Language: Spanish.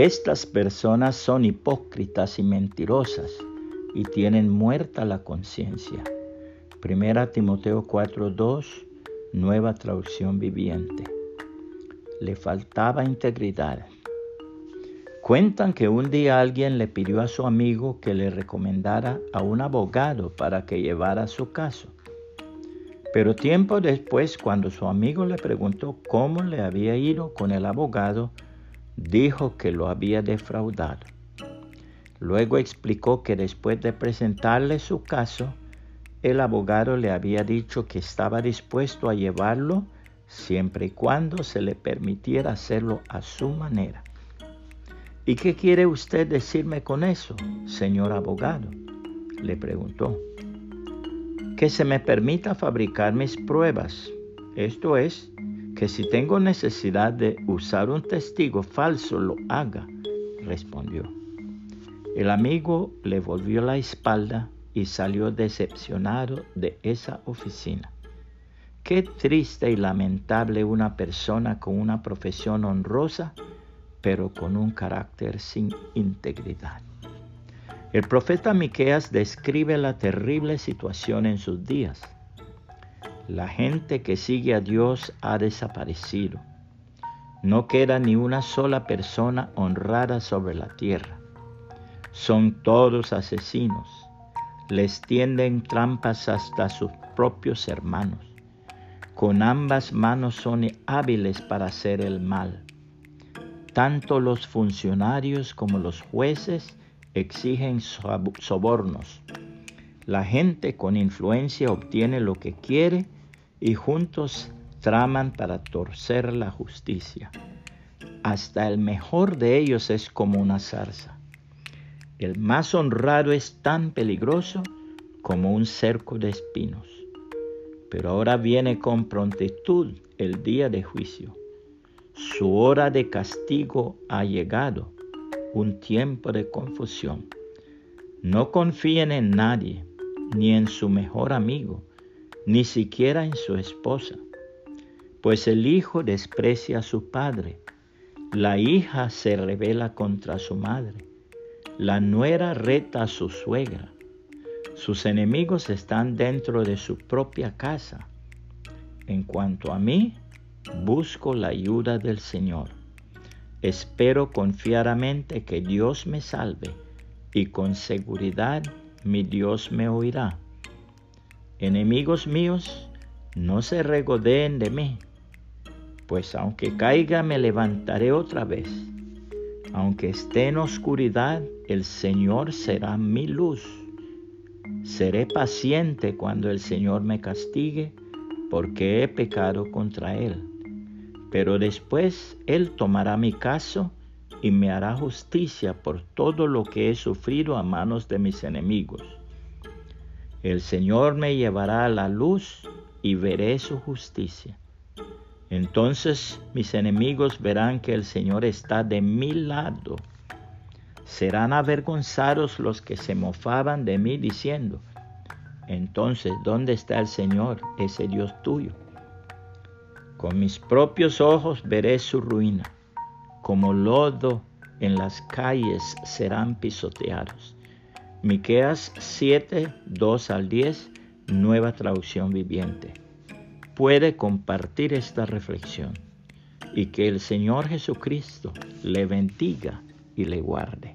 Estas personas son hipócritas y mentirosas y tienen muerta la conciencia. Primera Timoteo 4:2, nueva traducción viviente. Le faltaba integridad. Cuentan que un día alguien le pidió a su amigo que le recomendara a un abogado para que llevara su caso. Pero tiempo después, cuando su amigo le preguntó cómo le había ido con el abogado, dijo que lo había defraudado. Luego explicó que después de presentarle su caso, el abogado le había dicho que estaba dispuesto a llevarlo siempre y cuando se le permitiera hacerlo a su manera. ¿Y qué quiere usted decirme con eso, señor abogado? le preguntó. Que se me permita fabricar mis pruebas. Esto es, que si tengo necesidad de usar un testigo falso, lo haga, respondió. El amigo le volvió la espalda y salió decepcionado de esa oficina. Qué triste y lamentable una persona con una profesión honrosa, pero con un carácter sin integridad. El profeta Miqueas describe la terrible situación en sus días. La gente que sigue a Dios ha desaparecido. No queda ni una sola persona honrada sobre la tierra. Son todos asesinos. Les tienden trampas hasta sus propios hermanos. Con ambas manos son hábiles para hacer el mal. Tanto los funcionarios como los jueces exigen sobornos. La gente con influencia obtiene lo que quiere y juntos traman para torcer la justicia. Hasta el mejor de ellos es como una zarza. El más honrado es tan peligroso como un cerco de espinos. Pero ahora viene con prontitud el día de juicio. Su hora de castigo ha llegado, un tiempo de confusión. No confíen en nadie, ni en su mejor amigo ni siquiera en su esposa, pues el hijo desprecia a su padre, la hija se revela contra su madre, la nuera reta a su suegra, sus enemigos están dentro de su propia casa. En cuanto a mí, busco la ayuda del Señor. Espero confiadamente que Dios me salve y con seguridad mi Dios me oirá. Enemigos míos, no se regodeen de mí, pues aunque caiga me levantaré otra vez. Aunque esté en oscuridad, el Señor será mi luz. Seré paciente cuando el Señor me castigue, porque he pecado contra Él. Pero después Él tomará mi caso y me hará justicia por todo lo que he sufrido a manos de mis enemigos. El Señor me llevará a la luz y veré su justicia. Entonces mis enemigos verán que el Señor está de mi lado. Serán avergonzados los que se mofaban de mí diciendo, entonces, ¿dónde está el Señor, ese Dios tuyo? Con mis propios ojos veré su ruina, como lodo en las calles serán pisoteados. Miqueas 7, 2 al 10, nueva traducción viviente. Puede compartir esta reflexión y que el Señor Jesucristo le bendiga y le guarde.